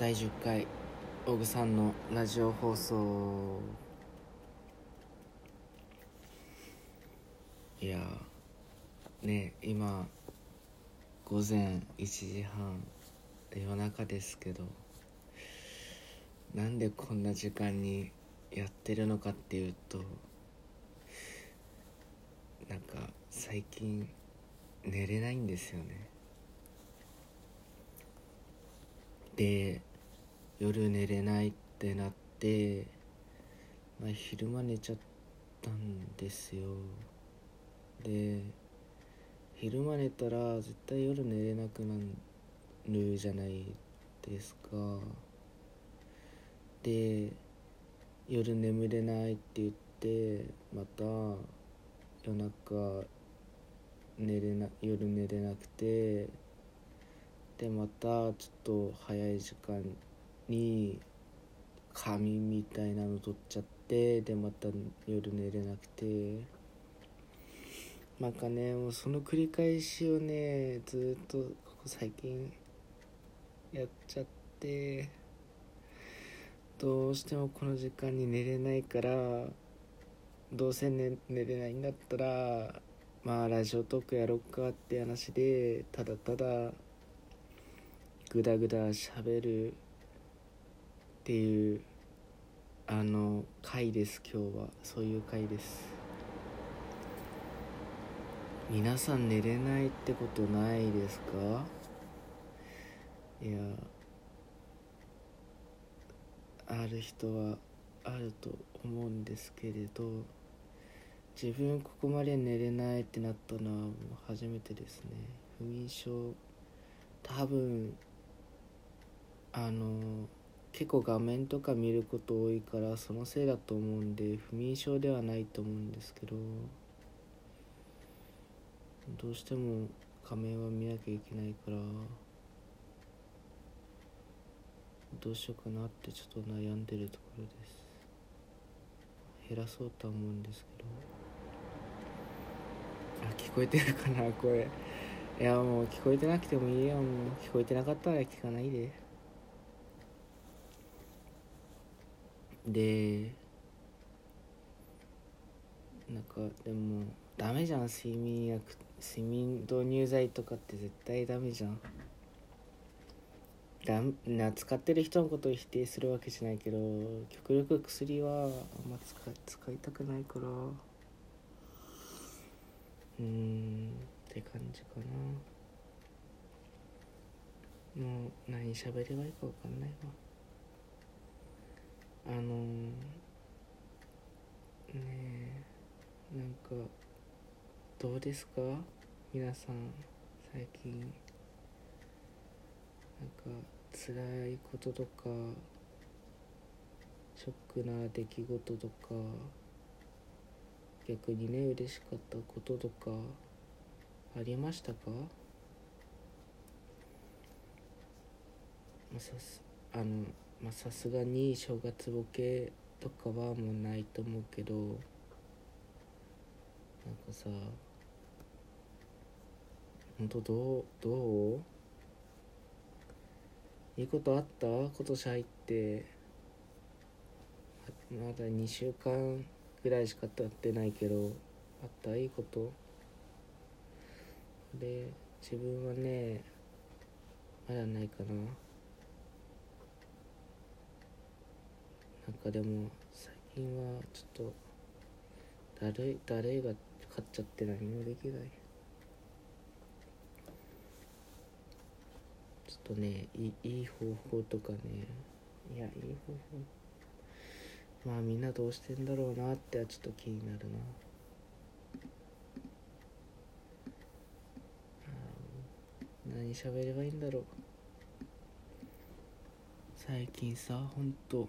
第10回オグさんのラジオ放送。いやね今午前1時半夜中ですけどなんでこんな時間にやってるのかっていうとなんか最近寝れないんですよね。で夜寝れないってなって、まあ、昼間寝ちゃったんですよ。で昼間寝たら絶対夜寝れなくなるじゃないですか。で夜眠れないって言ってまた夜中寝れな夜寝れなくてでまたちょっと早い時間に仮眠みたいなの取っちゃってでまた夜寝れなくて。なんかねもうその繰り返しをねずっとここ最近やっちゃってどうしてもこの時間に寝れないからどうせ寝寝れないんだったらまあラジオトークやろっかって話でただただぐだぐだしゃべるっていうあの回です今日は。そういう回です。皆さん寝れないってことないですか？いやある人はあると思うんですけれど自分ここまで寝れないってなったのはもう初めてですね。不眠症多分あの結構画面とか見ること多いからそのせいだと思うんで不眠症ではないと思うんですけどどうしても画面は見なきゃいけないからどうしようかなってちょっと悩んでるところです。減らそうとは思うんですけど。あ聞こえてるかなこれいやもう聞こえてなくてもいいよ。もう聞こえてなかったら聞かないで。でなんかでもダメじゃん睡眠薬睡眠導入剤とかって絶対ダメじゃん。だな使ってる人のことを否定するわけじゃないけど極力薬はあんま使使いたくないから。うんって感じかな。もう何喋ればいいか分かんないわ。あのー、ねえなんかどうですか？皆さん最近。なんか辛いこととかショックな出来事とか逆にね嬉しかったこととかありましたか？あのまあさすがに正月ボケとかはもうないと思うけどなんかさ本当どうどう？いいことあった？今年入って。まだ2週間ぐらいしか経ってないけどあった？いいこと？で自分はねまだないかな。なんかでも最近はちょっと誰誰が勝っちゃって何もできない。ちょっとねいいい方法とかね。いやいい方法。まあみんなどうしてんだろうなってはちょっと気になるな。何喋ればいいんだろう。最近さほんと。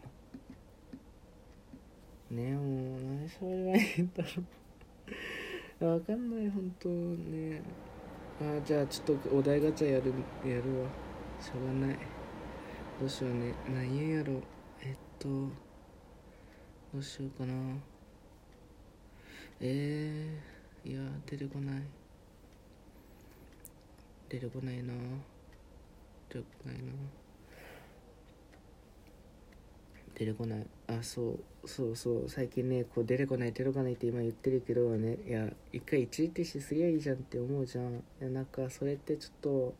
ねもう何喋ればいんだろう。わかんないほんとね。あじゃあちょっとお題ガチャやるやるわ。しょうがない。どうしようね。何言うやろえっとどうしようかな。えー、いや出てこない。出てこないな。出てこないな。出てこない。あそうそうそう。最近ねこう出てこない出てこないって今言ってるけどね。いや一回一時停止すりゃいいじゃんって思うじゃん。いやなんかそれってちょっと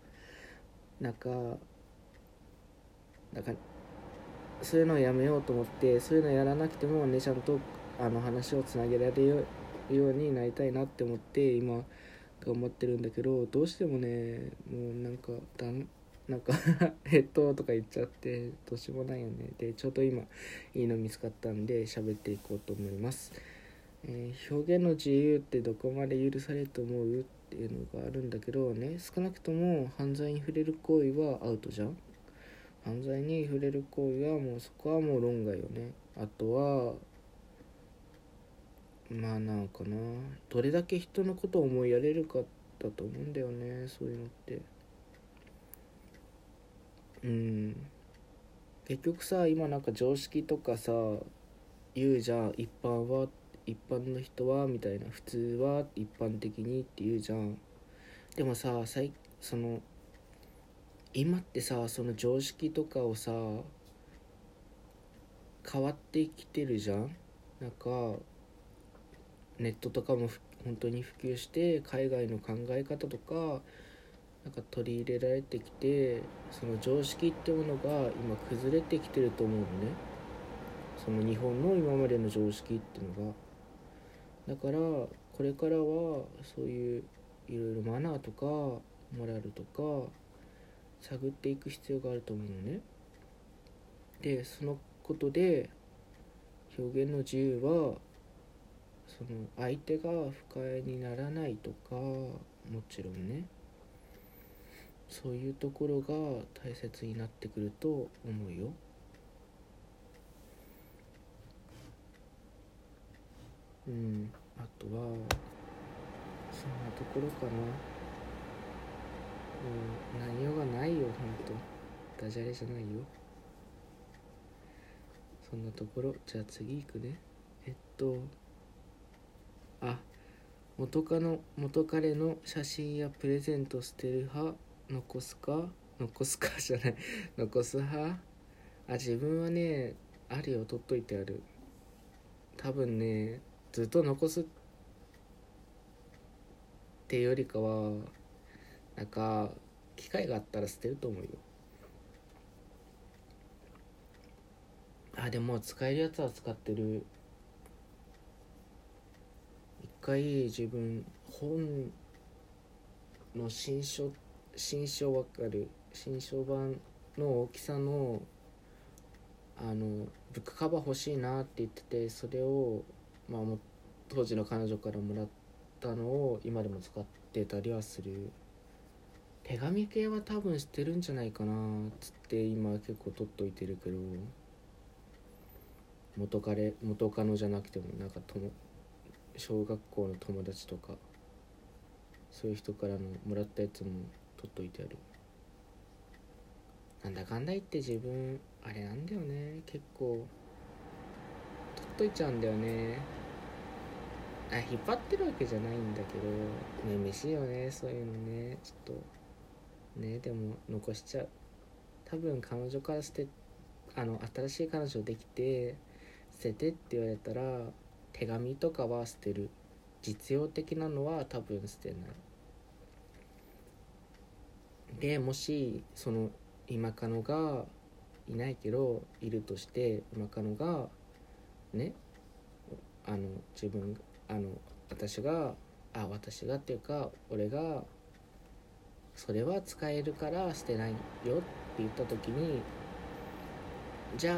なんかなんかそういうのをやめようと思ってそういうのやらなくてもねちゃんとあの話をつなげられるようになりたいなって思って今頑張ってるんだけどどうしてもねもうなんかだんなんかえっととか言っちゃってどうしようもないよね。でちょうど今いいの見つかったんで喋っていこうと思います、えー、表現の自由ってどこまで許されると思う？っていうのがあるんだけどね。少なくとも犯罪に触れる行為はアウトじゃん。犯罪に触れる行為はもうそこはもう論外よね。あとはまあなんかな。どれだけ人のことを思いやれるかだと思うんだよねそういうのって。うん。結局さ今なんか常識とかさ言うじゃん。一般は一般の人はみたいな。普通は一般的にって言うじゃん。でもさ最その今ってさその常識とかをさ変わってきてるじゃん。なんかネットとかも本当に普及して海外の考え方とかなんか取り入れられてきてその常識ってものが今崩れてきてると思うのね。その日本の今までの常識っていうのが。だからこれからはそういういろいろマナーとかモラルとか探っていく必要があると思うのね。でそのことで表現の自由はその相手が不快にならないとかもちろんね。そういうところが大切になってくると思うよ。うん、あとはそんなところかな。うん、何用がないよ、ほんと。ダジャレじゃないよ。そんなところ。じゃあ次行くね。えっと、あ、元カノ、元彼の写真やプレゼント捨てる派残すか？残すか？じゃない。残す派？あ自分はねあるよ取っといてある。多分ねずっと残すっていうよりかはなんか機会があったら捨てると思うよ。あでも使えるやつは使ってる。一回自分本の新書って新書わかる？新書版の大きさのあのブックカバー欲しいなって言っててそれを、まあ、も当時の彼女からもらったのを今でも使ってたりはする。手紙系は多分知ってるんじゃないかなつって今結構取っといてるけど。元彼元カノじゃなくてもなんか友小学校の友達とかそういう人からのもらったやつも取っといてある。なんだかんだ言って自分あれなんだよね。結構取っといちゃうんだよね。あ引っ張ってるわけじゃないんだけどねめしいよねそういうのね。ちょっとねでも残しちゃう。多分彼女から捨てあの新しい彼女できて捨ててって言われたら手紙とかは捨てる。実用的なのは多分捨てない。でもしその今カノがいないけどいるとして今カノがねあの自分あの私があ私がっていうか俺がそれは使えるから捨てないよって言った時にじゃ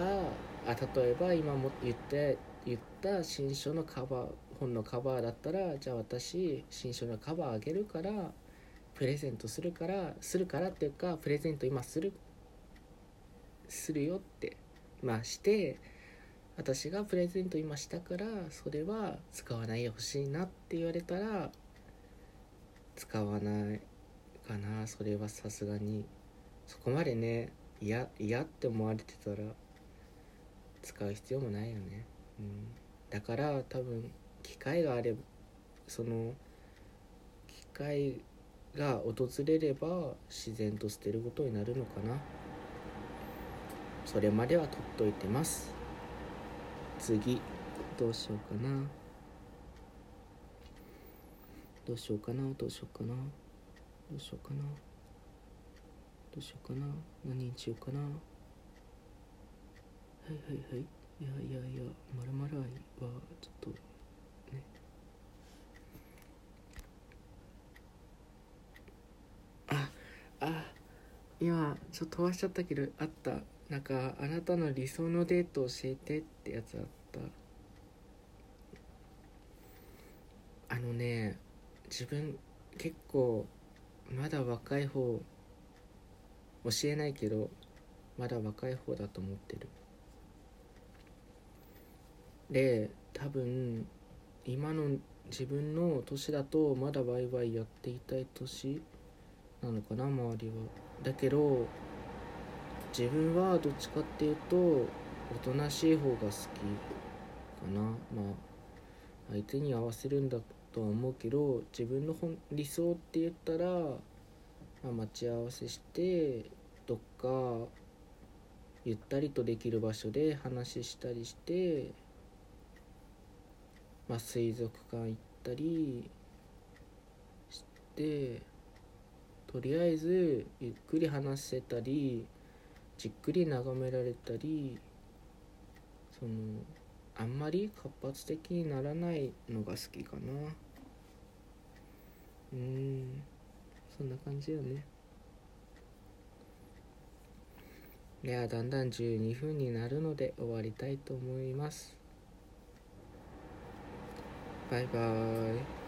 ああ例えば今も言って言った新書のカバー本のカバーだったらじゃあ私新書のカバーあげるからプレゼントするからするからっていうかプレゼント今するするよってまあして私がプレゼント今したからそれは使わないでほしいなって言われたら使わないかな。それはさすがに。そこまでね嫌って思われてたら使う必要もないよね、うん、だから多分機会があればその機会が訪れれば自然と捨てることになるのかな。それまでは取っといてます。次どうしようかな。どうしようかなどうしようかな。どうしようかな。どうしようかな。何にしようかな。はいはいはい。いやいやいやまるまる愛はちょっとねああ今ちょっと飛ばしちゃったけどあった。なんかあなたの理想のデート教えてってやつあった。あのね自分結構まだ若い方教えないけどまだ若い方だと思ってる。で多分今の自分の年だとまだワイワイやっていたい年なのかな周りは。だけど自分はどっちかっていうとおとなしい方が好きかな。まあ相手に合わせるんだとは思うけど自分の本理想って言ったら、まあ、待ち合わせしてどっかゆったりとできる場所で話したりして、まあ、水族館行ったりしてとりあえずゆっくり話せたりじっくり眺められたりそのあんまり活発的にならないのが好きかな。うんそんな感じよね。いやだんだん12分になるので終わりたいと思います。バイバーイ。